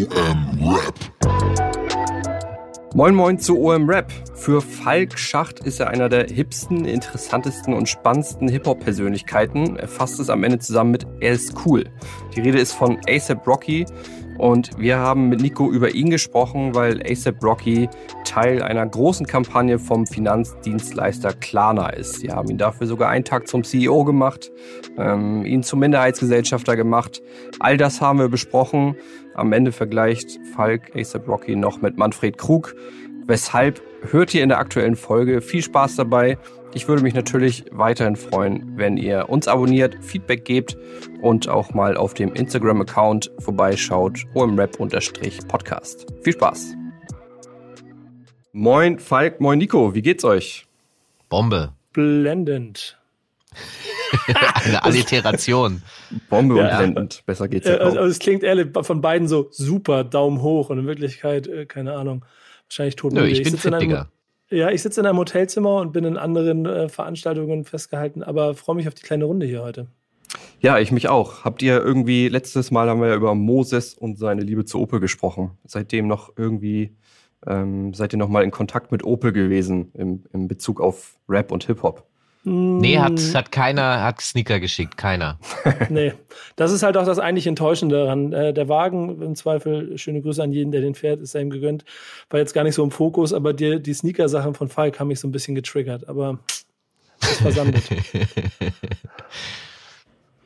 OM Rap. Moin Moin zu OM Rap. Für Falk Schacht ist er einer der hipsten, interessantesten und spannendsten Hip-Hop-Persönlichkeiten. Er fasst es am Ende zusammen mit Er ist cool. Die Rede ist von ASAP Rocky und wir haben mit Nico über ihn gesprochen, weil ASAP Rocky Teil einer großen Kampagne vom Finanzdienstleister Klarna ist. Sie haben ihn dafür sogar einen Tag zum CEO gemacht, ähm, ihn zum Minderheitsgesellschafter gemacht. All das haben wir besprochen. Am Ende vergleicht Falk ASAP Rocky noch mit Manfred Krug. Weshalb hört ihr in der aktuellen Folge. Viel Spaß dabei. Ich würde mich natürlich weiterhin freuen, wenn ihr uns abonniert, Feedback gebt und auch mal auf dem Instagram-Account vorbeischaut, omrap-podcast. Viel Spaß! Moin Falk, moin Nico, wie geht's euch? Bombe. Blendend. Eine Alliteration. Bombe und ja. blendend. Besser geht's ja. Also, es klingt ehrlich von beiden so super, Daumen hoch und in Wirklichkeit, äh, keine Ahnung, wahrscheinlich tot. Nö, ich, ich bin fit, Digga. Ja, ich sitze in einem Hotelzimmer und bin in anderen äh, Veranstaltungen festgehalten, aber freue mich auf die kleine Runde hier heute. Ja, ich mich auch. Habt ihr irgendwie, letztes Mal haben wir ja über Moses und seine Liebe zu Opel gesprochen. Seitdem noch irgendwie, ähm, seid ihr noch mal in Kontakt mit Opel gewesen im, im Bezug auf Rap und Hip-Hop? Nee, hat, mm. hat keiner, hat Sneaker geschickt, keiner. nee, das ist halt auch das eigentlich Enttäuschende daran. Äh, der Wagen, im Zweifel, schöne Grüße an jeden, der den fährt, ist ihm gegönnt. War jetzt gar nicht so im Fokus, aber die, die Sneaker-Sachen von Falk haben mich so ein bisschen getriggert, aber ist versandet.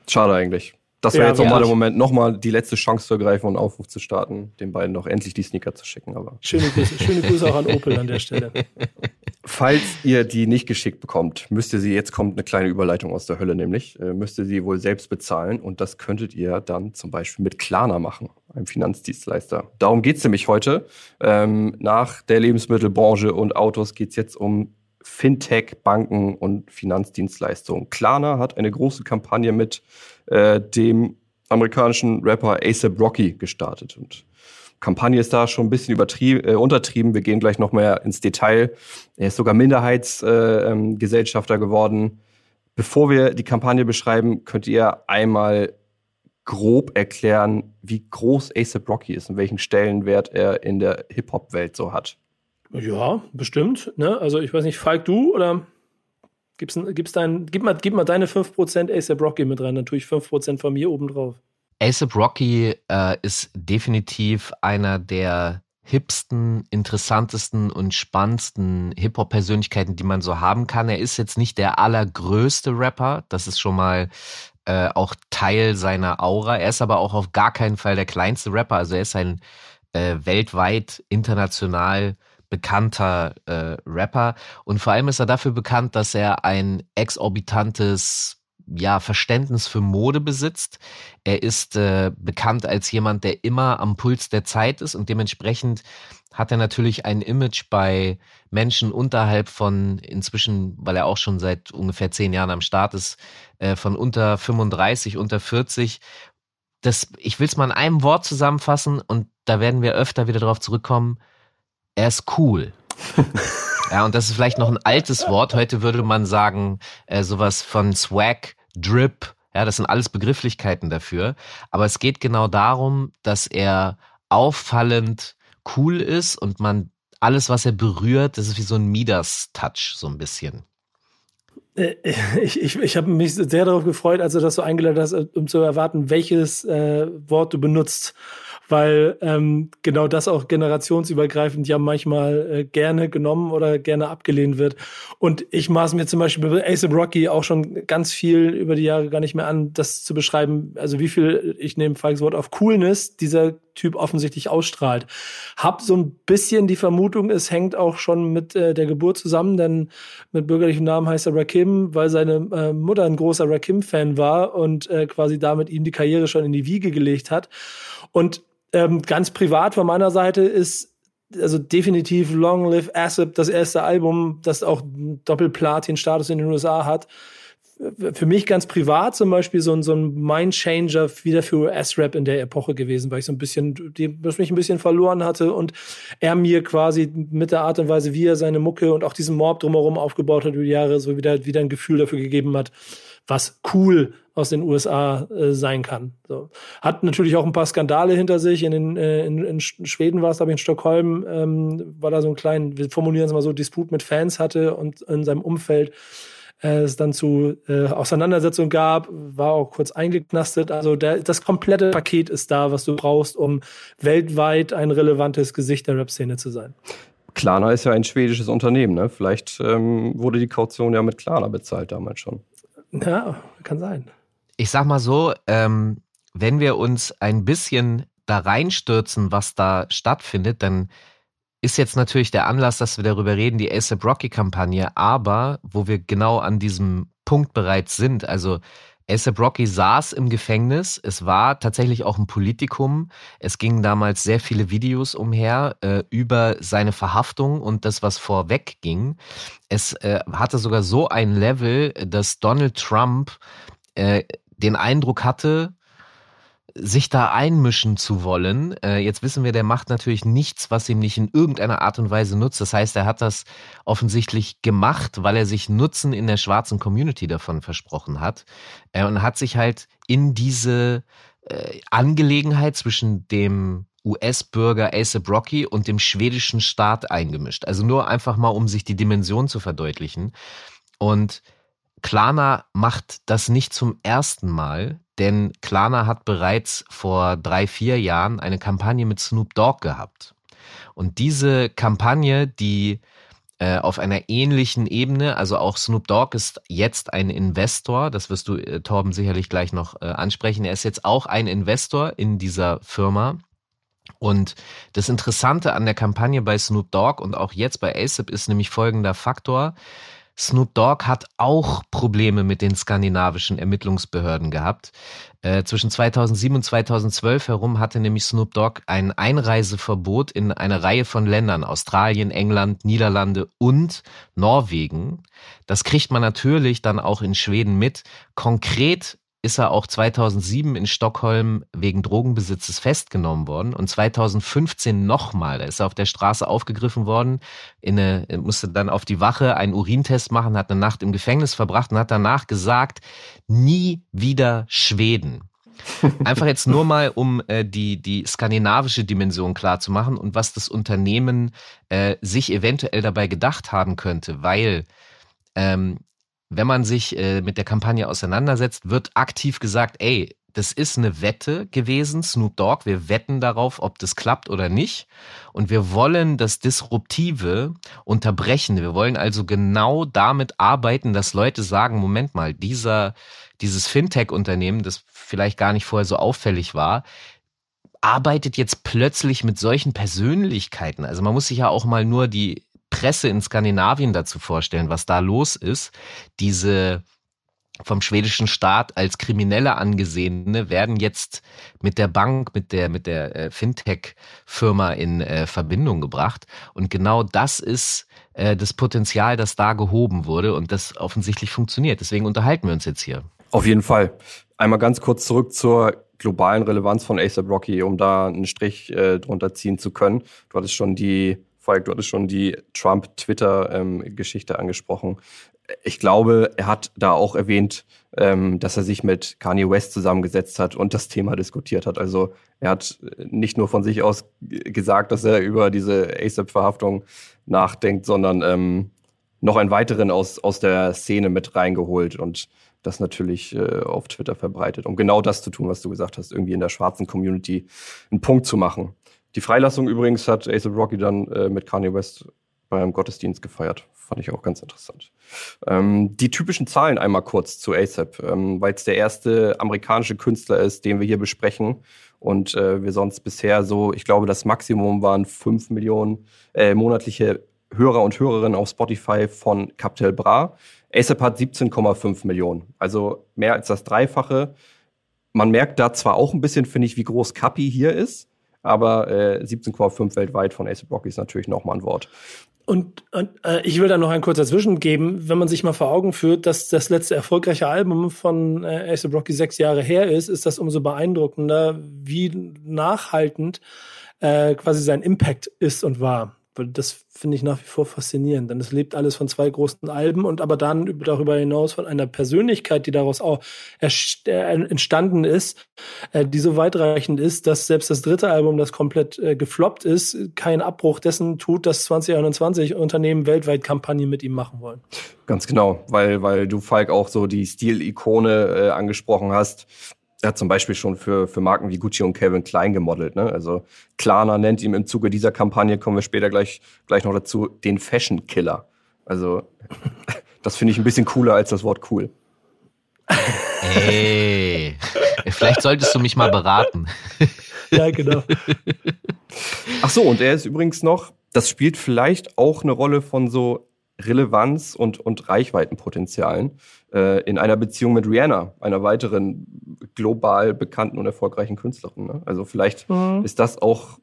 Schade eigentlich. Das wäre ja, jetzt nochmal der Moment, nochmal die letzte Chance zu ergreifen und einen Aufruf zu starten, den beiden noch endlich die Sneaker zu schicken. Aber schöne Grüße, schöne Grüße auch an Opel an der Stelle. Falls ihr die nicht geschickt bekommt, müsst ihr sie, jetzt kommt eine kleine Überleitung aus der Hölle nämlich, äh, müsst ihr sie wohl selbst bezahlen und das könntet ihr dann zum Beispiel mit Klarna machen, einem Finanzdienstleister. Darum geht's nämlich heute. Ähm, nach der Lebensmittelbranche und Autos geht's jetzt um Fintech, Banken und Finanzdienstleistungen. Klarna hat eine große Kampagne mit äh, dem amerikanischen Rapper ASAP Rocky gestartet. Und Kampagne ist da schon ein bisschen äh, untertrieben. Wir gehen gleich noch mehr ins Detail. Er ist sogar Minderheitsgesellschafter äh, geworden. Bevor wir die Kampagne beschreiben, könnt ihr einmal grob erklären, wie groß ASAP Rocky ist und welchen Stellenwert er in der Hip-Hop-Welt so hat. Ja, bestimmt. Ne? Also ich weiß nicht, Falk, du oder Gib's, gib's dein, gib, mal, gib mal deine 5% ASAP Rocky mit rein, dann tue ich 5% von mir obendrauf. ASAP Rocky äh, ist definitiv einer der hipsten, interessantesten und spannendsten Hip-Hop-Persönlichkeiten, die man so haben kann. Er ist jetzt nicht der allergrößte Rapper, das ist schon mal äh, auch Teil seiner Aura. Er ist aber auch auf gar keinen Fall der kleinste Rapper. Also er ist ein äh, weltweit, international bekannter äh, Rapper. Und vor allem ist er dafür bekannt, dass er ein exorbitantes ja, Verständnis für Mode besitzt. Er ist äh, bekannt als jemand, der immer am Puls der Zeit ist und dementsprechend hat er natürlich ein Image bei Menschen unterhalb von inzwischen, weil er auch schon seit ungefähr zehn Jahren am Start ist, äh, von unter 35, unter 40. Das, ich will es mal in einem Wort zusammenfassen und da werden wir öfter wieder darauf zurückkommen er ist cool. ja, und das ist vielleicht noch ein altes Wort. Heute würde man sagen, äh, sowas von Swag, Drip. Ja, das sind alles Begrifflichkeiten dafür. Aber es geht genau darum, dass er auffallend cool ist und man alles, was er berührt, das ist wie so ein Midas-Touch, so ein bisschen. Äh, ich, ich, ich habe mich sehr darauf gefreut, als du das so eingeladen hast, um zu erwarten, welches äh, Wort du benutzt weil ähm, genau das auch generationsübergreifend ja manchmal äh, gerne genommen oder gerne abgelehnt wird. Und ich maß mir zum Beispiel bei Ace Rocky auch schon ganz viel über die Jahre gar nicht mehr an, das zu beschreiben, also wie viel, ich nehme Falks Wort auf Coolness dieser Typ offensichtlich ausstrahlt. Hab so ein bisschen die Vermutung, es hängt auch schon mit äh, der Geburt zusammen, denn mit bürgerlichem Namen heißt er Rakim, weil seine äh, Mutter ein großer Rakim-Fan war und äh, quasi damit ihm die Karriere schon in die Wiege gelegt hat. Und ähm, ganz privat von meiner Seite ist also definitiv Long Live ASAP, das erste Album, das auch Doppelplatin-Status in den USA hat. Für mich ganz privat zum Beispiel so ein, so ein Mindchanger wieder für US-Rap in der Epoche gewesen, weil ich so ein bisschen, die, das mich ein bisschen verloren hatte und er mir quasi mit der Art und Weise, wie er seine Mucke und auch diesen Mob drumherum aufgebaut hat über die Jahre, so wieder, wieder ein Gefühl dafür gegeben hat, was cool aus den USA äh, sein kann. So. Hat natürlich auch ein paar Skandale hinter sich. In, den, äh, in, in Schweden war es, glaube ich, in Stockholm, ähm, war da so ein kleinen, wir formulieren es mal so, Disput mit Fans hatte und in seinem Umfeld äh, es dann zu äh, Auseinandersetzungen gab, war auch kurz eingeknastet. Also der, das komplette Paket ist da, was du brauchst, um weltweit ein relevantes Gesicht der Rap-Szene zu sein. Klarna ist ja ein schwedisches Unternehmen, ne? Vielleicht ähm, wurde die Kaution ja mit Klarna bezahlt damals schon. Ja, kann sein. Ich sag mal so, ähm, wenn wir uns ein bisschen da reinstürzen, was da stattfindet, dann ist jetzt natürlich der Anlass, dass wir darüber reden, die ASAP Rocky Kampagne, aber wo wir genau an diesem Punkt bereits sind, also ASAP Rocky saß im Gefängnis. Es war tatsächlich auch ein Politikum. Es gingen damals sehr viele Videos umher äh, über seine Verhaftung und das, was vorweg ging. Es äh, hatte sogar so ein Level, dass Donald Trump äh, den Eindruck hatte, sich da einmischen zu wollen. Äh, jetzt wissen wir, der macht natürlich nichts, was ihm nicht in irgendeiner Art und Weise nutzt. Das heißt, er hat das offensichtlich gemacht, weil er sich Nutzen in der schwarzen Community davon versprochen hat äh, und hat sich halt in diese äh, Angelegenheit zwischen dem US-Bürger ASAP Rocky und dem schwedischen Staat eingemischt. Also nur einfach mal, um sich die Dimension zu verdeutlichen. Und Klarna macht das nicht zum ersten Mal, denn Klarna hat bereits vor drei, vier Jahren eine Kampagne mit Snoop Dogg gehabt. Und diese Kampagne, die äh, auf einer ähnlichen Ebene, also auch Snoop Dogg ist jetzt ein Investor, das wirst du, äh, Torben, sicherlich gleich noch äh, ansprechen. Er ist jetzt auch ein Investor in dieser Firma. Und das Interessante an der Kampagne bei Snoop Dogg und auch jetzt bei ASAP ist nämlich folgender Faktor. Snoop Dogg hat auch Probleme mit den skandinavischen Ermittlungsbehörden gehabt. Äh, zwischen 2007 und 2012 herum hatte nämlich Snoop Dogg ein Einreiseverbot in eine Reihe von Ländern, Australien, England, Niederlande und Norwegen. Das kriegt man natürlich dann auch in Schweden mit. Konkret ist er auch 2007 in Stockholm wegen Drogenbesitzes festgenommen worden und 2015 nochmal. Da ist er auf der Straße aufgegriffen worden, in eine, musste dann auf die Wache einen Urintest machen, hat eine Nacht im Gefängnis verbracht und hat danach gesagt, nie wieder Schweden. Einfach jetzt nur mal, um äh, die, die skandinavische Dimension klar zu machen und was das Unternehmen äh, sich eventuell dabei gedacht haben könnte, weil ähm, wenn man sich äh, mit der Kampagne auseinandersetzt, wird aktiv gesagt, ey, das ist eine Wette gewesen, Snoop Dogg. Wir wetten darauf, ob das klappt oder nicht. Und wir wollen das Disruptive unterbrechen. Wir wollen also genau damit arbeiten, dass Leute sagen, Moment mal, dieser, dieses Fintech-Unternehmen, das vielleicht gar nicht vorher so auffällig war, arbeitet jetzt plötzlich mit solchen Persönlichkeiten. Also man muss sich ja auch mal nur die Presse in Skandinavien dazu vorstellen, was da los ist. Diese vom schwedischen Staat als Kriminelle angesehene werden jetzt mit der Bank, mit der, mit der äh, Fintech-Firma in äh, Verbindung gebracht. Und genau das ist äh, das Potenzial, das da gehoben wurde und das offensichtlich funktioniert. Deswegen unterhalten wir uns jetzt hier. Auf jeden Fall. Einmal ganz kurz zurück zur globalen Relevanz von ASAP Rocky, um da einen Strich äh, drunter ziehen zu können. Du hattest schon die Falk, du hattest schon die Trump-Twitter-Geschichte angesprochen. Ich glaube, er hat da auch erwähnt, ähm, dass er sich mit Kanye West zusammengesetzt hat und das Thema diskutiert hat. Also er hat nicht nur von sich aus gesagt, dass er über diese ASAP-Verhaftung nachdenkt, sondern ähm, noch einen weiteren aus, aus der Szene mit reingeholt und das natürlich äh, auf Twitter verbreitet, um genau das zu tun, was du gesagt hast, irgendwie in der schwarzen Community einen Punkt zu machen. Die Freilassung übrigens hat Ace Rocky dann äh, mit Kanye West beim Gottesdienst gefeiert. Fand ich auch ganz interessant. Ähm, die typischen Zahlen einmal kurz zu ASAP, ähm, weil es der erste amerikanische Künstler ist, den wir hier besprechen. Und äh, wir sonst bisher so, ich glaube, das Maximum waren 5 Millionen äh, monatliche Hörer und Hörerinnen auf Spotify von Capital Bra. ASAP hat 17,5 Millionen, also mehr als das Dreifache. Man merkt da zwar auch ein bisschen, finde ich, wie groß Capi hier ist aber äh, 17,5 weltweit von Ace Rocky ist natürlich nochmal ein Wort. Und, und äh, ich will da noch ein kurzer Zwischengeben, wenn man sich mal vor Augen führt, dass das letzte erfolgreiche Album von äh, Ace Rocky sechs Jahre her ist, ist das umso beeindruckender, wie nachhaltend äh, quasi sein Impact ist und war. Weil das finde ich nach wie vor faszinierend. Denn es lebt alles von zwei großen Alben und aber dann darüber hinaus von einer Persönlichkeit, die daraus auch äh, entstanden ist, äh, die so weitreichend ist, dass selbst das dritte Album, das komplett äh, gefloppt ist, keinen Abbruch dessen tut, dass 2021 Unternehmen weltweit Kampagnen mit ihm machen wollen. Ganz genau, weil, weil du, Falk, auch so die Stilikone äh, angesprochen hast er hat zum Beispiel schon für, für Marken wie Gucci und Calvin Klein gemodelt. Ne? Also Klarna nennt ihm im Zuge dieser Kampagne, kommen wir später gleich, gleich noch dazu, den Fashion Killer. Also das finde ich ein bisschen cooler als das Wort cool. Ey, vielleicht solltest du mich mal beraten. ja, genau. Ach so, und er ist übrigens noch, das spielt vielleicht auch eine Rolle von so Relevanz und, und Reichweitenpotenzialen äh, in einer Beziehung mit Rihanna, einer weiteren global bekannten und erfolgreichen Künstlerin. Ne? Also vielleicht mhm. ist das auch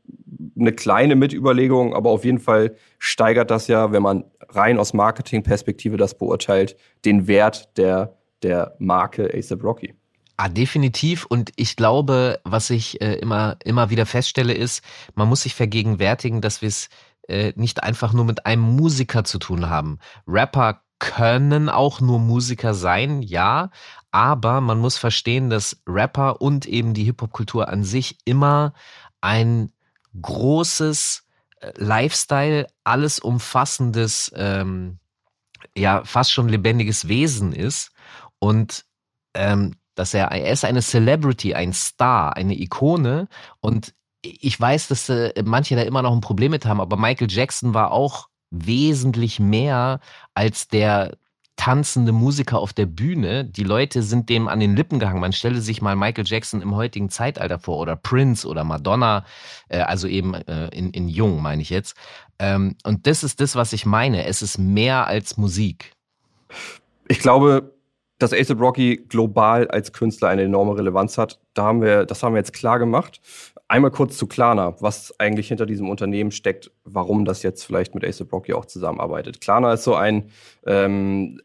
eine kleine Mitüberlegung, aber auf jeden Fall steigert das ja, wenn man rein aus Marketingperspektive das beurteilt, den Wert der, der Marke ASAP Rocky. Ah, definitiv. Und ich glaube, was ich äh, immer, immer wieder feststelle, ist, man muss sich vergegenwärtigen, dass wir es äh, nicht einfach nur mit einem Musiker zu tun haben. Rapper können auch nur Musiker sein, ja, aber man muss verstehen, dass Rapper und eben die Hip-Hop-Kultur an sich immer ein großes äh, Lifestyle, alles umfassendes, ähm, ja, fast schon lebendiges Wesen ist. Und ähm, dass er, er ist eine Celebrity, ein Star, eine Ikone. Und ich weiß, dass äh, manche da immer noch ein Problem mit haben, aber Michael Jackson war auch wesentlich mehr als der tanzende Musiker auf der Bühne. Die Leute sind dem an den Lippen gehangen. Man stelle sich mal Michael Jackson im heutigen Zeitalter vor oder Prince oder Madonna, äh, also eben äh, in, in Jung meine ich jetzt. Ähm, und das ist das, was ich meine. Es ist mehr als Musik. Ich glaube, dass ASAP Rocky global als Künstler eine enorme Relevanz hat. Da haben wir, das haben wir jetzt klar gemacht. Einmal kurz zu Klarna, was eigentlich hinter diesem Unternehmen steckt, warum das jetzt vielleicht mit ASAP Rocky auch zusammenarbeitet. Klarna ist so ein ähm,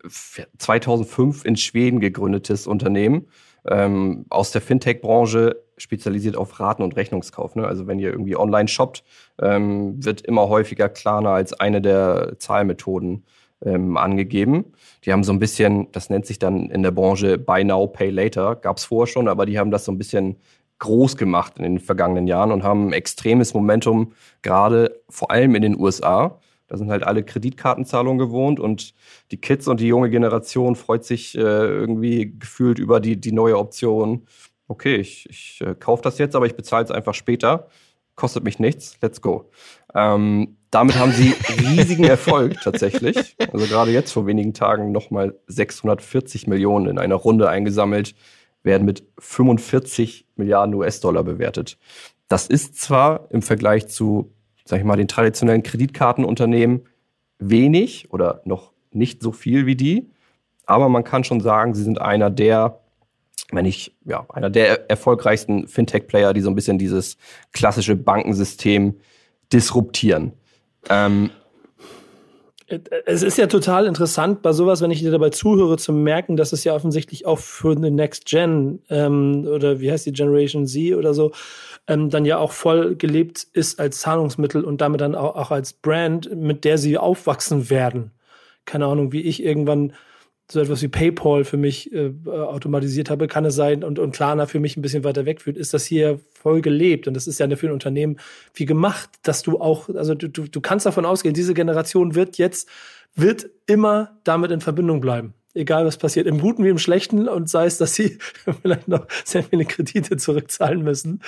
2005 in Schweden gegründetes Unternehmen ähm, aus der Fintech-Branche, spezialisiert auf Raten- und Rechnungskauf. Ne? Also wenn ihr irgendwie online shoppt, ähm, wird immer häufiger Klarna als eine der Zahlmethoden ähm, angegeben. Die haben so ein bisschen, das nennt sich dann in der Branche Buy Now, Pay Later, gab es vorher schon, aber die haben das so ein bisschen groß gemacht in den vergangenen Jahren und haben extremes Momentum, gerade vor allem in den USA. Da sind halt alle Kreditkartenzahlungen gewohnt und die Kids und die junge Generation freut sich äh, irgendwie gefühlt über die, die neue Option. Okay, ich, ich äh, kaufe das jetzt, aber ich bezahle es einfach später. Kostet mich nichts, let's go. Ähm, damit haben sie riesigen Erfolg tatsächlich. Also gerade jetzt vor wenigen Tagen nochmal 640 Millionen in einer Runde eingesammelt werden mit 45 Milliarden US-Dollar bewertet. Das ist zwar im Vergleich zu, sag ich mal, den traditionellen Kreditkartenunternehmen wenig oder noch nicht so viel wie die, aber man kann schon sagen, sie sind einer der, wenn nicht, ja, einer der erfolgreichsten Fintech-Player, die so ein bisschen dieses klassische Bankensystem disruptieren. Ähm, es ist ja total interessant bei sowas, wenn ich dir dabei zuhöre, zu merken, dass es ja offensichtlich auch für eine Next Gen ähm, oder wie heißt die Generation Z oder so, ähm, dann ja auch voll gelebt ist als Zahlungsmittel und damit dann auch, auch als Brand, mit der sie aufwachsen werden. Keine Ahnung, wie ich irgendwann so etwas wie PayPal für mich äh, automatisiert habe, kann es sein und, und Klarna für mich ein bisschen weiter wegführt, ist das hier voll gelebt. Und das ist ja für ein Unternehmen wie gemacht, dass du auch, also du, du, du kannst davon ausgehen, diese Generation wird jetzt, wird immer damit in Verbindung bleiben egal was passiert, im Guten wie im Schlechten und sei es, dass sie vielleicht noch sehr viele Kredite zurückzahlen müssen.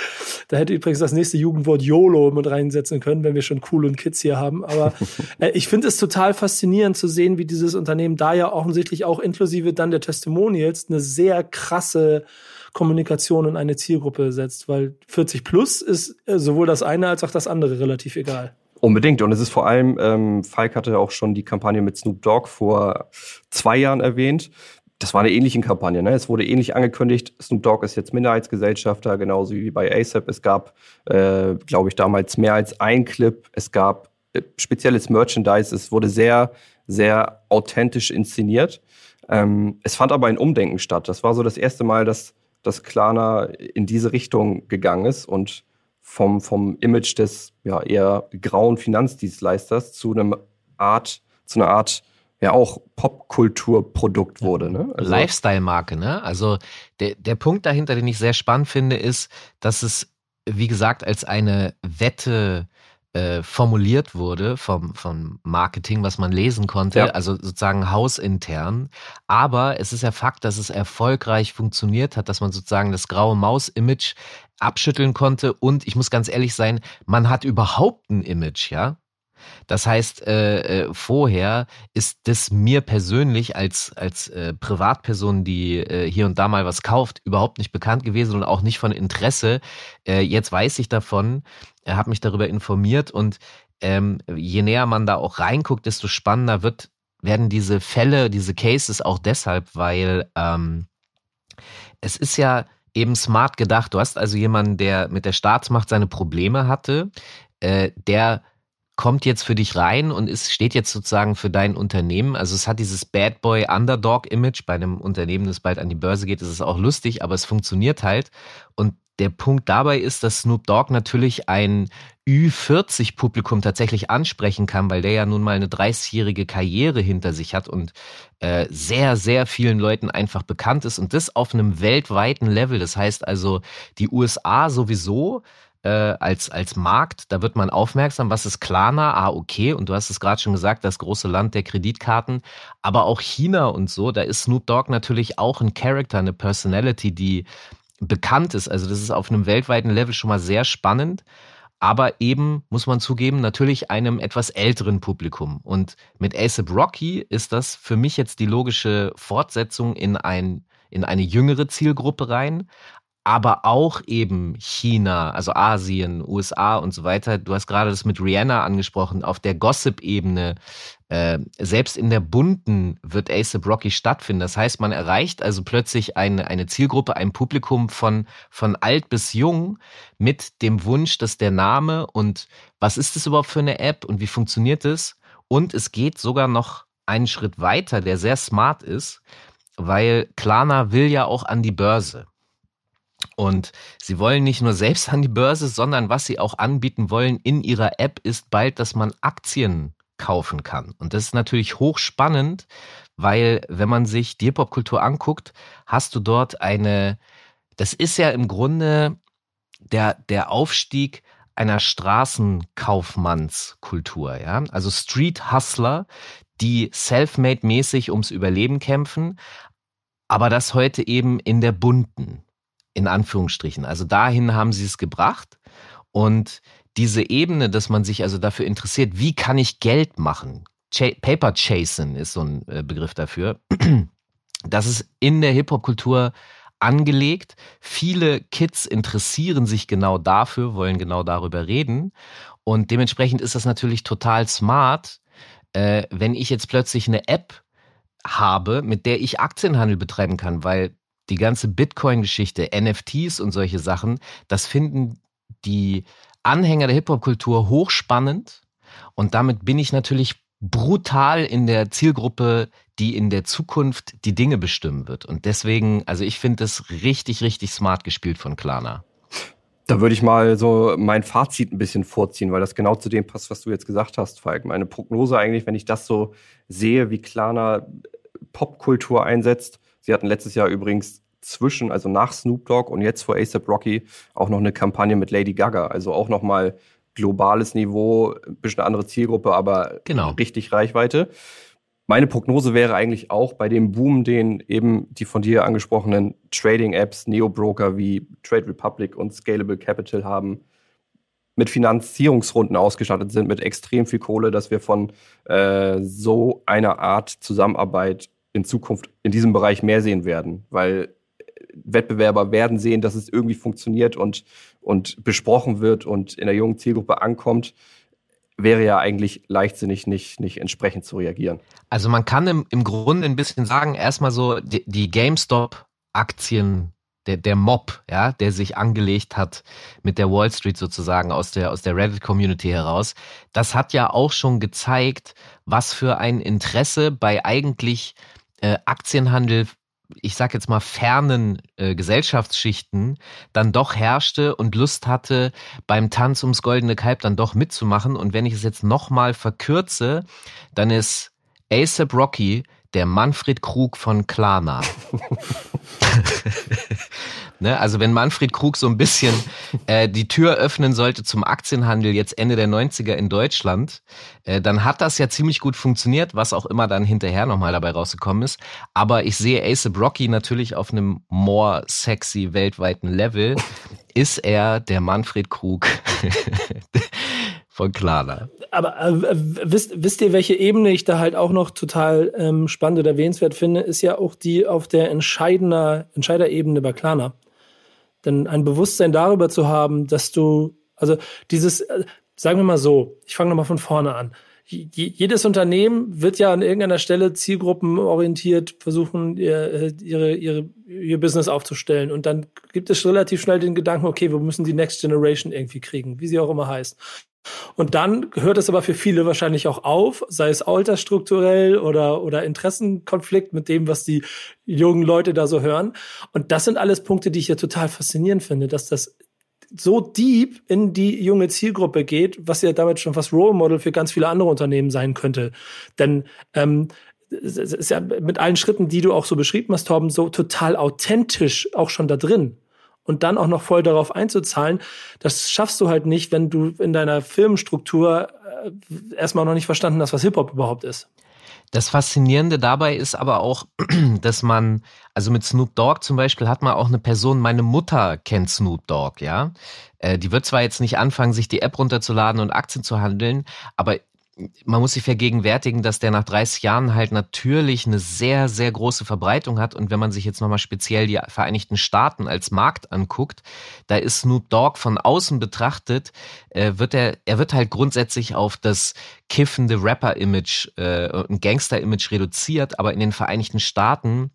Da hätte übrigens das nächste Jugendwort YOLO mit reinsetzen können, wenn wir schon cool und Kids hier haben. Aber äh, ich finde es total faszinierend zu sehen, wie dieses Unternehmen da ja offensichtlich auch inklusive dann der Testimonials eine sehr krasse Kommunikation in eine Zielgruppe setzt, weil 40 plus ist äh, sowohl das eine als auch das andere relativ egal. Unbedingt. Und es ist vor allem, ähm, Falk hatte auch schon die Kampagne mit Snoop Dogg vor zwei Jahren erwähnt. Das war eine ähnliche Kampagne. Ne? Es wurde ähnlich angekündigt. Snoop Dogg ist jetzt Minderheitsgesellschafter, genauso wie bei ASAP. Es gab, äh, glaube ich, damals mehr als ein Clip. Es gab äh, spezielles Merchandise. Es wurde sehr, sehr authentisch inszeniert. Ähm, es fand aber ein Umdenken statt. Das war so das erste Mal, dass, dass Klarna in diese Richtung gegangen ist und vom, vom Image des ja, eher grauen Finanzdienstleisters zu einem Art, zu einer Art ja auch Popkulturprodukt wurde. Ne? Also Lifestyle-Marke, ne? Also der, der Punkt dahinter, den ich sehr spannend finde, ist, dass es, wie gesagt, als eine Wette äh, formuliert wurde vom, vom Marketing, was man lesen konnte, ja. also sozusagen hausintern. Aber es ist ja Fakt, dass es erfolgreich funktioniert hat, dass man sozusagen das graue Maus-Image abschütteln konnte. Und ich muss ganz ehrlich sein, man hat überhaupt ein Image, ja. Das heißt, äh, äh, vorher ist das mir persönlich als, als äh, Privatperson, die äh, hier und da mal was kauft, überhaupt nicht bekannt gewesen und auch nicht von Interesse. Äh, jetzt weiß ich davon, er hat mich darüber informiert und ähm, je näher man da auch reinguckt, desto spannender wird, werden diese Fälle, diese Cases auch deshalb, weil ähm, es ist ja eben smart gedacht. Du hast also jemanden, der mit der Staatsmacht seine Probleme hatte, äh, der kommt jetzt für dich rein und ist, steht jetzt sozusagen für dein Unternehmen. Also es hat dieses Bad Boy Underdog Image bei einem Unternehmen, das bald an die Börse geht, ist es auch lustig, aber es funktioniert halt. Und der Punkt dabei ist, dass Snoop Dogg natürlich ein Ü40-Publikum tatsächlich ansprechen kann, weil der ja nun mal eine 30-jährige Karriere hinter sich hat und äh, sehr, sehr vielen Leuten einfach bekannt ist und das auf einem weltweiten Level. Das heißt also, die USA sowieso äh, als, als Markt, da wird man aufmerksam, was ist Klarna? Ah, okay, und du hast es gerade schon gesagt, das große Land der Kreditkarten, aber auch China und so, da ist Snoop Dogg natürlich auch ein Character, eine Personality, die bekannt ist. Also das ist auf einem weltweiten Level schon mal sehr spannend aber eben, muss man zugeben, natürlich einem etwas älteren Publikum. Und mit ASAP Rocky ist das für mich jetzt die logische Fortsetzung in, ein, in eine jüngere Zielgruppe rein aber auch eben China, also Asien, USA und so weiter. Du hast gerade das mit Rihanna angesprochen, auf der Gossip-Ebene. Äh, selbst in der bunten wird ASAP Rocky stattfinden. Das heißt, man erreicht also plötzlich eine, eine Zielgruppe, ein Publikum von, von alt bis jung mit dem Wunsch, dass der Name und was ist das überhaupt für eine App und wie funktioniert es? Und es geht sogar noch einen Schritt weiter, der sehr smart ist, weil Klarna will ja auch an die Börse. Und sie wollen nicht nur selbst an die Börse, sondern was sie auch anbieten wollen in ihrer App ist bald, dass man Aktien kaufen kann. Und das ist natürlich hochspannend, weil wenn man sich die Hip-Hop-Kultur anguckt, hast du dort eine, das ist ja im Grunde der, der Aufstieg einer Straßenkaufmannskultur, ja. Also Street Hustler, die self-made-mäßig ums Überleben kämpfen, aber das heute eben in der bunten in Anführungsstrichen. Also dahin haben sie es gebracht. Und diese Ebene, dass man sich also dafür interessiert, wie kann ich Geld machen? Ch Paper Chasing ist so ein äh, Begriff dafür. Das ist in der Hip-Hop-Kultur angelegt. Viele Kids interessieren sich genau dafür, wollen genau darüber reden. Und dementsprechend ist das natürlich total smart, äh, wenn ich jetzt plötzlich eine App habe, mit der ich Aktienhandel betreiben kann, weil die ganze Bitcoin-Geschichte, NFTs und solche Sachen, das finden die Anhänger der Hip-Hop-Kultur hochspannend. Und damit bin ich natürlich brutal in der Zielgruppe, die in der Zukunft die Dinge bestimmen wird. Und deswegen, also ich finde das richtig, richtig smart gespielt von Klarna. Da würde ich mal so mein Fazit ein bisschen vorziehen, weil das genau zu dem passt, was du jetzt gesagt hast, Falk. Meine Prognose eigentlich, wenn ich das so sehe, wie Klarna Popkultur einsetzt, Sie hatten letztes Jahr übrigens zwischen, also nach Snoop Dogg und jetzt vor ASAP Rocky auch noch eine Kampagne mit Lady Gaga. Also auch nochmal globales Niveau, ein bisschen andere Zielgruppe, aber genau. richtig Reichweite. Meine Prognose wäre eigentlich auch bei dem Boom, den eben die von dir angesprochenen Trading-Apps, Neo-Broker wie Trade Republic und Scalable Capital haben, mit Finanzierungsrunden ausgestattet sind, mit extrem viel Kohle, dass wir von äh, so einer Art Zusammenarbeit in Zukunft in diesem Bereich mehr sehen werden, weil Wettbewerber werden sehen, dass es irgendwie funktioniert und, und besprochen wird und in der jungen Zielgruppe ankommt, wäre ja eigentlich leichtsinnig, nicht, nicht entsprechend zu reagieren. Also man kann im, im Grunde ein bisschen sagen, erstmal so die, die GameStop-Aktien der, der Mob, ja, der sich angelegt hat mit der Wall Street sozusagen aus der, aus der Reddit-Community heraus, das hat ja auch schon gezeigt, was für ein Interesse bei eigentlich äh, Aktienhandel ich sag jetzt mal, fernen äh, Gesellschaftsschichten dann doch herrschte und Lust hatte, beim Tanz ums goldene Kalb dann doch mitzumachen. Und wenn ich es jetzt nochmal verkürze, dann ist ASAP Rocky der Manfred Krug von Klarna. ne? Also wenn Manfred Krug so ein bisschen äh, die Tür öffnen sollte zum Aktienhandel jetzt Ende der 90er in Deutschland, äh, dann hat das ja ziemlich gut funktioniert, was auch immer dann hinterher nochmal dabei rausgekommen ist. Aber ich sehe Ace Brocky natürlich auf einem more sexy weltweiten Level. Ist er der Manfred Krug von Klarna. Aber äh, wisst, wisst ihr, welche Ebene ich da halt auch noch total ähm, spannend oder erwähnenswert finde, ist ja auch die auf der entscheidender, Entscheiderebene bei Klarna. Denn ein Bewusstsein darüber zu haben, dass du, also dieses, äh, sagen wir mal so, ich fange nochmal von vorne an. Jedes Unternehmen wird ja an irgendeiner Stelle zielgruppenorientiert versuchen, ihr, ihre, ihre, ihr Business aufzustellen. Und dann gibt es relativ schnell den Gedanken, okay, wir müssen die Next Generation irgendwie kriegen, wie sie auch immer heißt. Und dann hört es aber für viele wahrscheinlich auch auf, sei es altersstrukturell oder, oder Interessenkonflikt mit dem, was die jungen Leute da so hören. Und das sind alles Punkte, die ich ja total faszinierend finde, dass das so deep in die junge Zielgruppe geht, was ja damit schon fast Role Model für ganz viele andere Unternehmen sein könnte. Denn ähm, es ist ja mit allen Schritten, die du auch so beschrieben hast, Torben, so total authentisch auch schon da drin und dann auch noch voll darauf einzuzahlen, das schaffst du halt nicht, wenn du in deiner Filmstruktur äh, erstmal noch nicht verstanden hast, was Hip-Hop überhaupt ist. Das Faszinierende dabei ist aber auch, dass man, also mit Snoop Dogg zum Beispiel hat man auch eine Person, meine Mutter kennt Snoop Dogg, ja. Äh, die wird zwar jetzt nicht anfangen, sich die App runterzuladen und Aktien zu handeln, aber man muss sich vergegenwärtigen, dass der nach 30 Jahren halt natürlich eine sehr, sehr große Verbreitung hat. Und wenn man sich jetzt nochmal speziell die Vereinigten Staaten als Markt anguckt, da ist Snoop Dogg von außen betrachtet, äh, wird er, er wird halt grundsätzlich auf das kiffende Rapper-Image äh, und Gangster-Image reduziert. Aber in den Vereinigten Staaten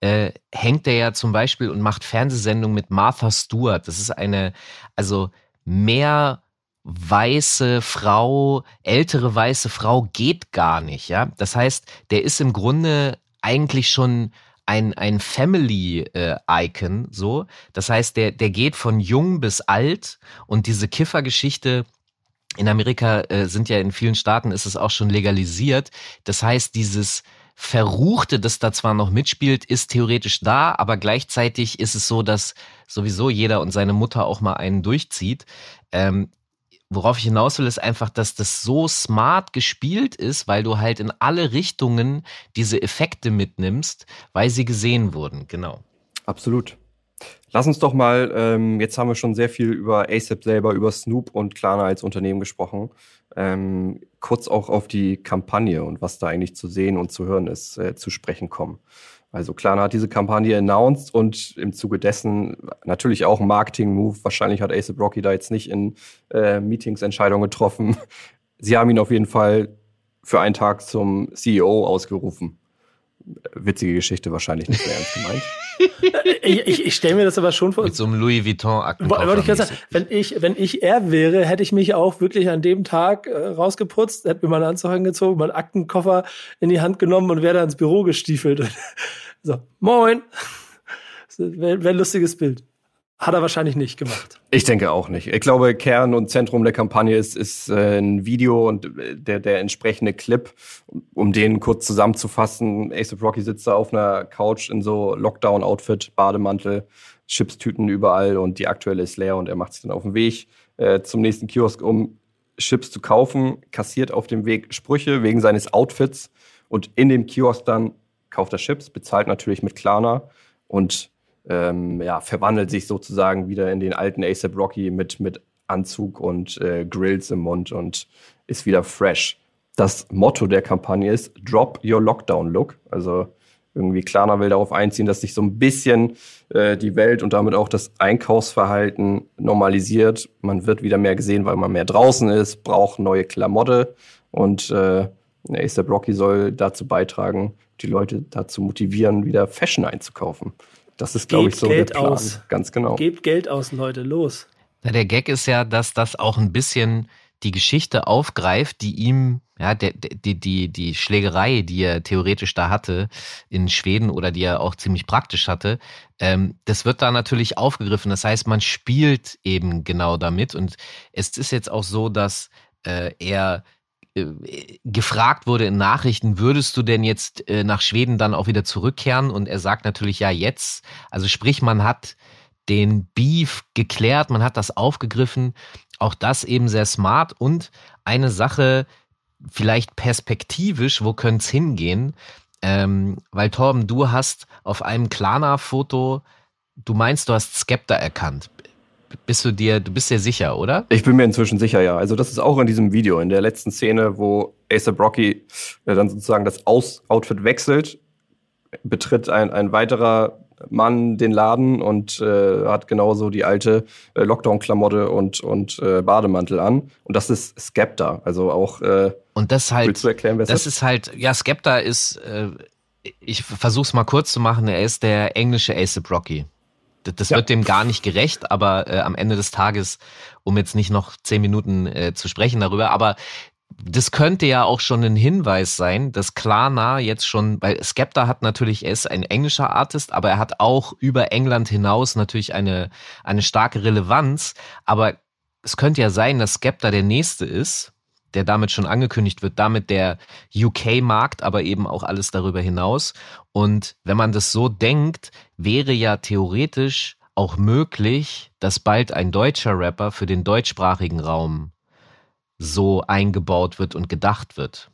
äh, hängt er ja zum Beispiel und macht Fernsehsendungen mit Martha Stewart. Das ist eine, also mehr weiße Frau, ältere weiße Frau geht gar nicht, ja. Das heißt, der ist im Grunde eigentlich schon ein, ein Family-Icon, äh, so. Das heißt, der, der geht von jung bis alt und diese Kiffergeschichte in Amerika äh, sind ja in vielen Staaten ist es auch schon legalisiert. Das heißt, dieses Verruchte, das da zwar noch mitspielt, ist theoretisch da, aber gleichzeitig ist es so, dass sowieso jeder und seine Mutter auch mal einen durchzieht. Ähm, worauf ich hinaus will, ist einfach, dass das so smart gespielt ist, weil du halt in alle Richtungen diese Effekte mitnimmst, weil sie gesehen wurden. Genau. Absolut. Lass uns doch mal, ähm, jetzt haben wir schon sehr viel über ASAP selber, über Snoop und Klarna als Unternehmen gesprochen. Ähm, kurz auch auf die Kampagne und was da eigentlich zu sehen und zu hören ist, äh, zu sprechen kommen. Also Klarna hat diese Kampagne announced und im Zuge dessen natürlich auch ein Marketing-Move. Wahrscheinlich hat Ace Rocky da jetzt nicht in äh, Meetings Entscheidungen getroffen. Sie haben ihn auf jeden Fall für einen Tag zum CEO ausgerufen. Witzige Geschichte, wahrscheinlich nicht mehr ernst gemeint. ich ich, ich stelle mir das aber schon vor. Mit so einem Louis Vuitton Aktenkoffer. Ich sagen, wenn ich, wenn ich er wäre, hätte ich mich auch wirklich an dem Tag äh, rausgeputzt, hätte mir meinen Anzug angezogen, meinen Aktenkoffer in die Hand genommen und wäre da ins Büro gestiefelt. So, moin. Wäre wär ein lustiges Bild. Hat er wahrscheinlich nicht gemacht. Ich denke auch nicht. Ich glaube, Kern und Zentrum der Kampagne ist, ist äh, ein Video und äh, der, der entsprechende Clip, um den kurz zusammenzufassen. Ace Rocky sitzt da auf einer Couch in so Lockdown-Outfit, Bademantel, Chipstüten überall und die aktuelle ist leer und er macht sich dann auf den Weg äh, zum nächsten Kiosk, um Chips zu kaufen, kassiert auf dem Weg Sprüche wegen seines Outfits und in dem Kiosk dann kauft er Chips, bezahlt natürlich mit Klarna und ähm, ja, verwandelt sich sozusagen wieder in den alten ASAP Rocky mit, mit Anzug und äh, Grills im Mund und ist wieder fresh. Das Motto der Kampagne ist Drop Your Lockdown Look. Also irgendwie Klarna will darauf einziehen, dass sich so ein bisschen äh, die Welt und damit auch das Einkaufsverhalten normalisiert. Man wird wieder mehr gesehen, weil man mehr draußen ist, braucht neue Klamotte und äh, ASAP Rocky soll dazu beitragen, die Leute dazu motivieren, wieder Fashion einzukaufen. Das ist, glaube ich, so Geld der Plan. Aus. Ganz genau. Gebt Geld aus, Leute, los. Na, der Gag ist ja, dass das auch ein bisschen die Geschichte aufgreift, die ihm, ja, der, die, die, die Schlägerei, die er theoretisch da hatte in Schweden oder die er auch ziemlich praktisch hatte, ähm, das wird da natürlich aufgegriffen. Das heißt, man spielt eben genau damit. Und es ist jetzt auch so, dass äh, er gefragt wurde in Nachrichten, würdest du denn jetzt äh, nach Schweden dann auch wieder zurückkehren? Und er sagt natürlich ja jetzt. Also sprich, man hat den Beef geklärt, man hat das aufgegriffen. Auch das eben sehr smart. Und eine Sache, vielleicht perspektivisch, wo könnte es hingehen? Ähm, weil Torben, du hast auf einem Klarna-Foto, du meinst, du hast Skepta erkannt. Bist du dir, du bist dir sicher, oder? Ich bin mir inzwischen sicher, ja. Also das ist auch in diesem Video, in der letzten Szene, wo ASAP Rocky äh, dann sozusagen das Aus Outfit wechselt, betritt ein, ein weiterer Mann den Laden und äh, hat genauso die alte äh, Lockdown-Klamotte und, und äh, Bademantel an. Und das ist Skepta. Also auch. Äh, und das halt. Willst du erklären, wer das ist? halt. Ja, Skepta ist. Äh, ich versuch's mal kurz zu machen. Er ist der englische ASAP Rocky. Das, ja. wird dem gar nicht gerecht, aber äh, am Ende des Tages, um jetzt nicht noch zehn Minuten äh, zu sprechen darüber, aber das könnte ja auch schon ein Hinweis sein, dass Klarna jetzt schon, weil Skepta hat natürlich, er ist ein englischer Artist, aber er hat auch über England hinaus natürlich eine, eine starke Relevanz. Aber es könnte ja sein, dass Skepta der nächste ist, der damit schon angekündigt wird, damit der UK-Markt, aber eben auch alles darüber hinaus. Und wenn man das so denkt, wäre ja theoretisch auch möglich, dass bald ein deutscher Rapper für den deutschsprachigen Raum so eingebaut wird und gedacht wird.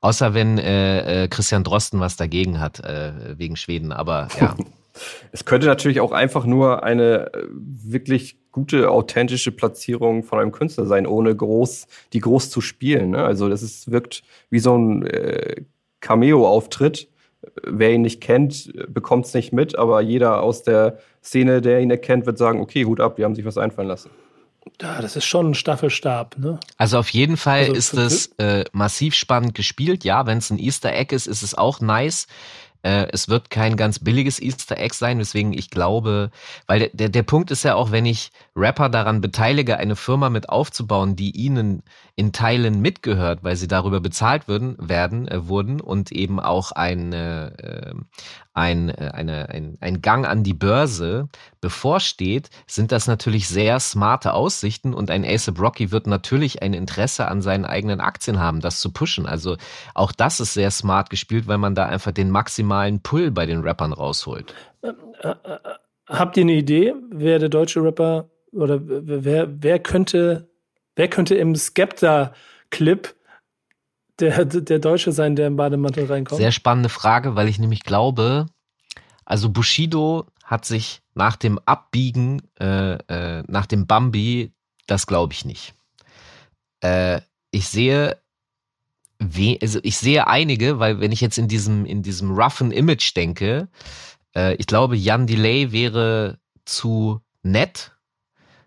Außer wenn äh, äh, Christian Drosten was dagegen hat, äh, wegen Schweden, aber ja. es könnte natürlich auch einfach nur eine äh, wirklich gute, authentische Platzierung von einem Künstler sein, ohne groß, die groß zu spielen. Ne? Also das ist, wirkt wie so ein äh, Cameo-Auftritt. Wer ihn nicht kennt, bekommt es nicht mit, aber jeder aus der Szene, der ihn erkennt, wird sagen, okay, Hut ab, die haben sich was einfallen lassen. Ja, das ist schon ein Staffelstab, ne? Also auf jeden Fall also ist es äh, massiv spannend gespielt. Ja, wenn es ein Easter Egg ist, ist es auch nice. Äh, es wird kein ganz billiges Easter Egg sein, weswegen ich glaube, weil der, der Punkt ist ja auch, wenn ich Rapper daran beteilige, eine Firma mit aufzubauen, die ihnen in Teilen mitgehört, weil sie darüber bezahlt würden, werden, äh, wurden und eben auch eine, äh, ein, äh, eine, ein, ein Gang an die Börse bevorsteht, sind das natürlich sehr smarte Aussichten und ein ASAP Rocky wird natürlich ein Interesse an seinen eigenen Aktien haben, das zu pushen. Also auch das ist sehr smart gespielt, weil man da einfach den maximalen Pull bei den Rappern rausholt. Ähm, äh, äh, habt ihr eine Idee, wer der deutsche Rapper oder wer, wer könnte, wer könnte im Skepta-Clip der, der Deutsche sein, der im Bademantel reinkommt? Sehr spannende Frage, weil ich nämlich glaube, also Bushido hat sich nach dem Abbiegen, äh, äh, nach dem Bambi, das glaube ich nicht. Äh, ich sehe, also ich sehe einige, weil wenn ich jetzt in diesem, in diesem roughen Image denke, äh, ich glaube, Jan Delay wäre zu nett,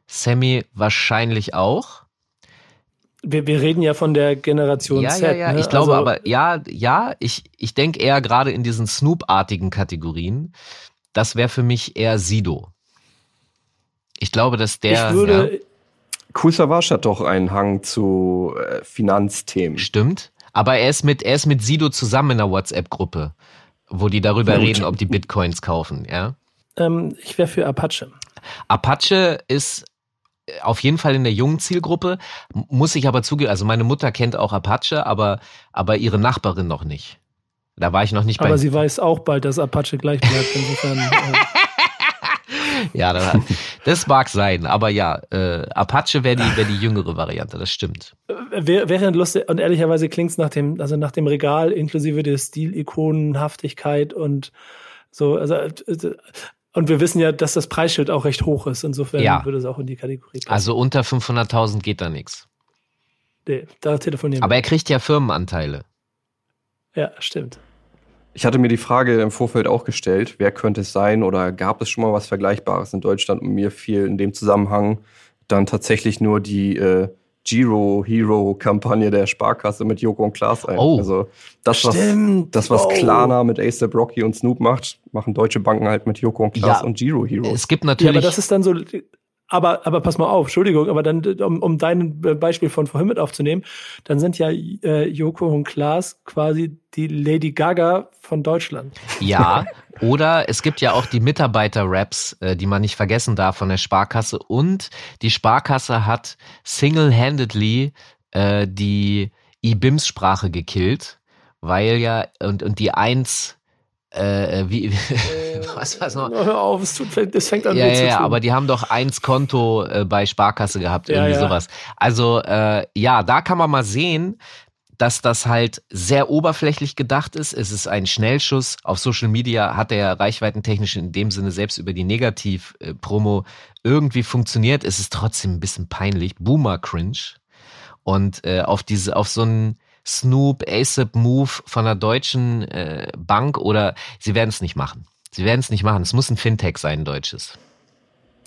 Sammy wahrscheinlich auch. Wir, wir reden ja von der Generation ja, Z. Ja, ja, ne? ich glaube also, aber, ja, ja, ich, ich denke eher gerade in diesen Snoop-artigen Kategorien. Das wäre für mich eher Sido. Ich glaube, dass der. Ich würde. Ja, Kool Savage hat doch einen Hang zu äh, Finanzthemen. Stimmt. Aber er ist mit, er ist mit Sido zusammen in einer WhatsApp-Gruppe, wo die darüber Gut. reden, ob die Bitcoins kaufen, ja? Ähm, ich wäre für Apache. Apache ist auf jeden Fall in der jungen Zielgruppe, muss ich aber zugeben, also meine Mutter kennt auch Apache, aber, aber ihre Nachbarin noch nicht. Da war ich noch nicht bei. Aber sie weiß auch bald, dass Apache gleich bleibt, insofern. äh. Ja, das mag sein, aber ja, äh, Apache wäre die, wär die jüngere Variante, das stimmt. Wäre wär lustig und ehrlicherweise klingt es nach dem, also nach dem Regal inklusive der Stilikonenhaftigkeit und so, also äh, und wir wissen ja, dass das Preisschild auch recht hoch ist. Insofern ja. würde es auch in die Kategorie passen. Also unter 500.000 geht da nichts. Nee, da telefonieren Aber er kriegt ja Firmenanteile. Ja, stimmt. Ich hatte mir die Frage im Vorfeld auch gestellt, wer könnte es sein oder gab es schon mal was Vergleichbares in Deutschland? Und mir fiel in dem Zusammenhang dann tatsächlich nur die äh, Giro Hero Kampagne der Sparkasse mit Joko und Klaas ein. Oh, also das was stimmt. das was oh. Klarna mit ASAP Rocky und Snoop macht, machen deutsche Banken halt mit Joko und Klaas ja, und Giro Hero. Es gibt natürlich ja, aber das ist dann so aber, aber pass mal auf, Entschuldigung, aber dann, um, um dein Beispiel von vorhin mit aufzunehmen, dann sind ja äh, Joko und Klaas quasi die Lady Gaga von Deutschland. Ja, oder es gibt ja auch die Mitarbeiter-Raps, äh, die man nicht vergessen darf von der Sparkasse. Und die Sparkasse hat single-handedly äh, die IBIMS-Sprache gekillt, weil ja, und, und die Eins äh, wie, äh, was war's noch? Hör auf, es, tut, es fängt an ja, ja, ja, aber die haben doch eins Konto äh, bei Sparkasse gehabt, irgendwie ja, ja. sowas. Also äh, ja, da kann man mal sehen, dass das halt sehr oberflächlich gedacht ist. Es ist ein Schnellschuss. Auf Social Media hat der reichweitentechnisch in dem Sinne selbst über die Negativ-Promo irgendwie funktioniert. Es ist trotzdem ein bisschen peinlich. Boomer-Cringe. Und äh, auf diese, auf so einen Snoop, ASAP Move von einer deutschen äh, Bank oder sie werden es nicht machen. Sie werden es nicht machen. Es muss ein Fintech sein, ein deutsches.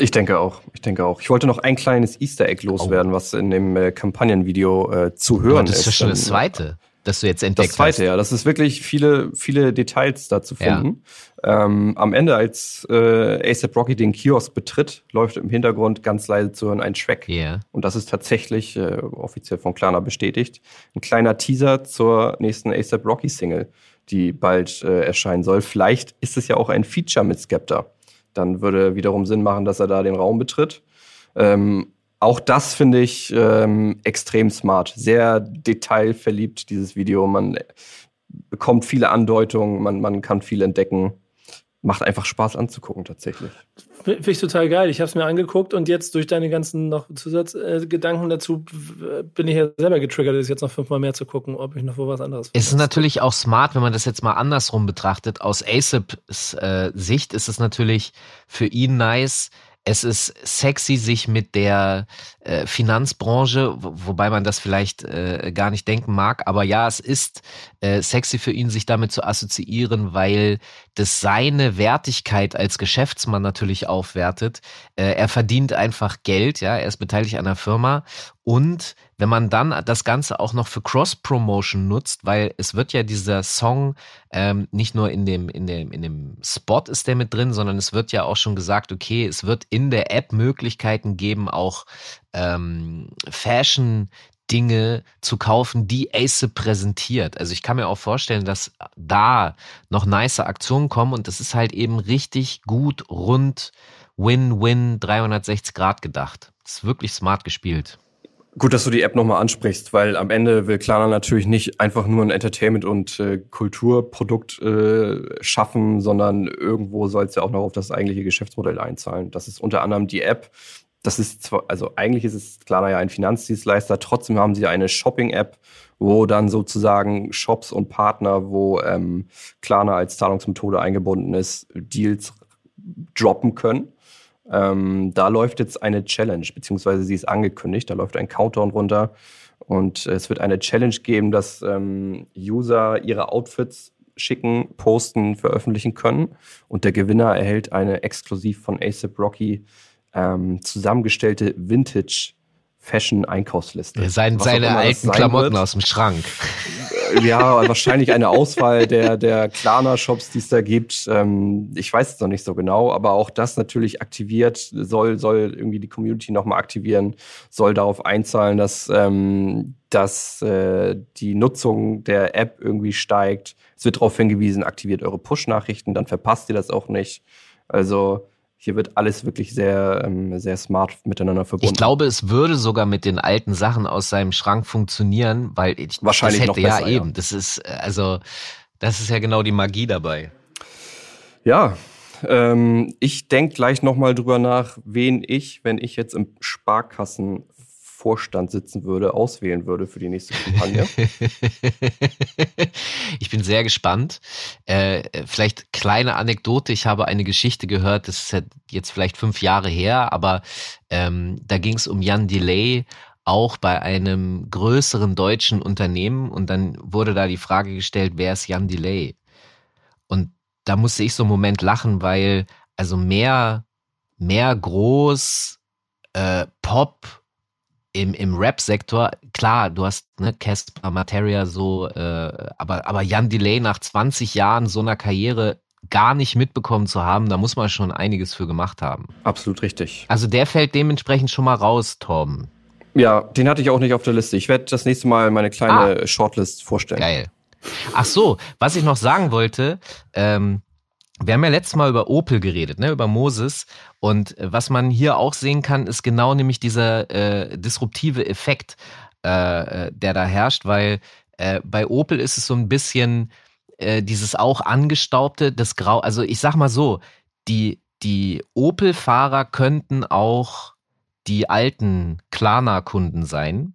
Ich denke auch. Ich denke auch. Ich wollte noch ein kleines Easter Egg loswerden, oh. was in dem äh, Kampagnenvideo äh, zu hören ist. Das ist ja schon das zweite das du jetzt entdeckt hast. Das zweite, hast. ja. Das ist wirklich viele, viele Details da zu finden. Ja. Ähm, am Ende, als äh, ASAP Rocky den Kiosk betritt, läuft im Hintergrund ganz leise zu hören ein Track. Yeah. Und das ist tatsächlich äh, offiziell von Klarna bestätigt. Ein kleiner Teaser zur nächsten ASAP Rocky Single, die bald äh, erscheinen soll. Vielleicht ist es ja auch ein Feature mit Skepta. Dann würde wiederum Sinn machen, dass er da den Raum betritt. Ähm, auch das finde ich ähm, extrem smart. Sehr detailverliebt, dieses Video. Man bekommt viele Andeutungen, man, man kann viel entdecken. Macht einfach Spaß anzugucken, tatsächlich. Finde ich total geil. Ich habe es mir angeguckt und jetzt durch deine ganzen noch Zusatzgedanken äh, dazu bin ich ja selber getriggert, das jetzt noch fünfmal mehr zu gucken, ob ich noch wo was anderes finde. Es ist natürlich auch smart, wenn man das jetzt mal andersrum betrachtet. Aus ASAPs äh, Sicht ist es natürlich für ihn nice, es ist sexy, sich mit der äh, Finanzbranche, wo, wobei man das vielleicht äh, gar nicht denken mag, aber ja, es ist äh, sexy für ihn, sich damit zu assoziieren, weil das seine Wertigkeit als Geschäftsmann natürlich aufwertet. Äh, er verdient einfach Geld, ja, er ist beteiligt an einer Firma und wenn man dann das Ganze auch noch für Cross-Promotion nutzt, weil es wird ja dieser Song ähm, nicht nur in dem, in, dem, in dem Spot ist der mit drin, sondern es wird ja auch schon gesagt, okay, es wird in der App Möglichkeiten geben, auch ähm, Fashion Dinge zu kaufen, die Ace präsentiert. Also ich kann mir auch vorstellen, dass da noch nice Aktionen kommen und das ist halt eben richtig gut rund Win-Win 360 Grad gedacht. Das ist wirklich smart gespielt. Gut, dass du die App nochmal ansprichst, weil am Ende will Klarna natürlich nicht einfach nur ein Entertainment- und äh, Kulturprodukt äh, schaffen, sondern irgendwo soll es ja auch noch auf das eigentliche Geschäftsmodell einzahlen. Das ist unter anderem die App. Das ist zwar, also eigentlich ist es Klarna ja ein Finanzdienstleister, trotzdem haben sie eine Shopping-App, wo dann sozusagen Shops und Partner, wo ähm, Klarna als Zahlungsmethode eingebunden ist, Deals droppen können. Ähm, da läuft jetzt eine Challenge, beziehungsweise sie ist angekündigt. Da läuft ein Countdown runter. Und es wird eine Challenge geben, dass ähm, User ihre Outfits schicken, posten, veröffentlichen können. Und der Gewinner erhält eine exklusiv von ASAP Rocky ähm, zusammengestellte Vintage Fashion-Einkaufsliste. Sein, seine alten Klamotten wird. aus dem Schrank. Ja, wahrscheinlich eine Auswahl der, der Klarna-Shops, die es da gibt. Ähm, ich weiß es noch nicht so genau, aber auch das natürlich aktiviert, soll, soll irgendwie die Community nochmal aktivieren, soll darauf einzahlen, dass, ähm, dass äh, die Nutzung der App irgendwie steigt. Es wird darauf hingewiesen, aktiviert eure Push-Nachrichten, dann verpasst ihr das auch nicht. Also hier wird alles wirklich sehr, ähm, sehr smart miteinander verbunden. Ich glaube, es würde sogar mit den alten Sachen aus seinem Schrank funktionieren, weil ich, wahrscheinlich das hätte, noch besser, ja eben. Ja. Das ist äh, also, das ist ja genau die Magie dabei. Ja, ähm, ich denke gleich nochmal drüber nach, wen ich, wenn ich jetzt im Sparkassen Vorstand sitzen würde, auswählen würde für die nächste Kampagne. ich bin sehr gespannt. Äh, vielleicht kleine Anekdote. Ich habe eine Geschichte gehört, das ist jetzt vielleicht fünf Jahre her, aber ähm, da ging es um Jan Delay, auch bei einem größeren deutschen Unternehmen. Und dann wurde da die Frage gestellt, wer ist Jan Delay? Und da musste ich so einen Moment lachen, weil also mehr, mehr groß, äh, Pop, im, im Rap-Sektor, klar, du hast ne, Casper Materia so, äh, aber, aber Jan Delay nach 20 Jahren so einer Karriere gar nicht mitbekommen zu haben, da muss man schon einiges für gemacht haben. Absolut richtig. Also der fällt dementsprechend schon mal raus, Torben. Ja, den hatte ich auch nicht auf der Liste. Ich werde das nächste Mal meine kleine ah, Shortlist vorstellen. Geil. Ach so, was ich noch sagen wollte, ähm, wir haben ja letztes Mal über Opel geredet, ne, über Moses. Und was man hier auch sehen kann, ist genau nämlich dieser äh, disruptive Effekt, äh, äh der da herrscht, weil äh, bei Opel ist es so ein bisschen äh, dieses auch angestaubte, das Grau. Also ich sag mal so, die, die Opel-Fahrer könnten auch die alten Klarna-Kunden sein.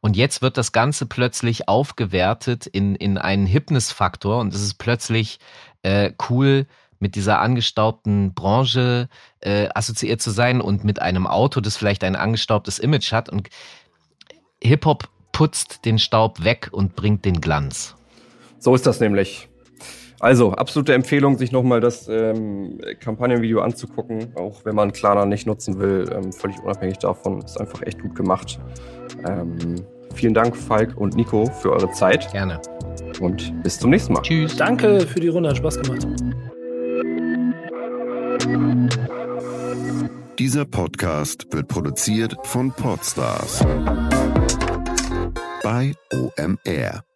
Und jetzt wird das Ganze plötzlich aufgewertet in, in einen Hipness-Faktor und es ist plötzlich äh, cool, mit dieser angestaubten Branche äh, assoziiert zu sein und mit einem Auto, das vielleicht ein angestaubtes Image hat. Und Hip-Hop putzt den Staub weg und bringt den Glanz. So ist das nämlich. Also, absolute Empfehlung, sich nochmal das ähm, Kampagnenvideo anzugucken, auch wenn man Klarna nicht nutzen will, ähm, völlig unabhängig davon. Ist einfach echt gut gemacht. Ähm, vielen Dank, Falk und Nico, für eure Zeit. Gerne. Und bis zum nächsten Mal. Tschüss. Danke für die Runde, hat Spaß gemacht. Dieser Podcast wird produziert von Podstars bei OMR.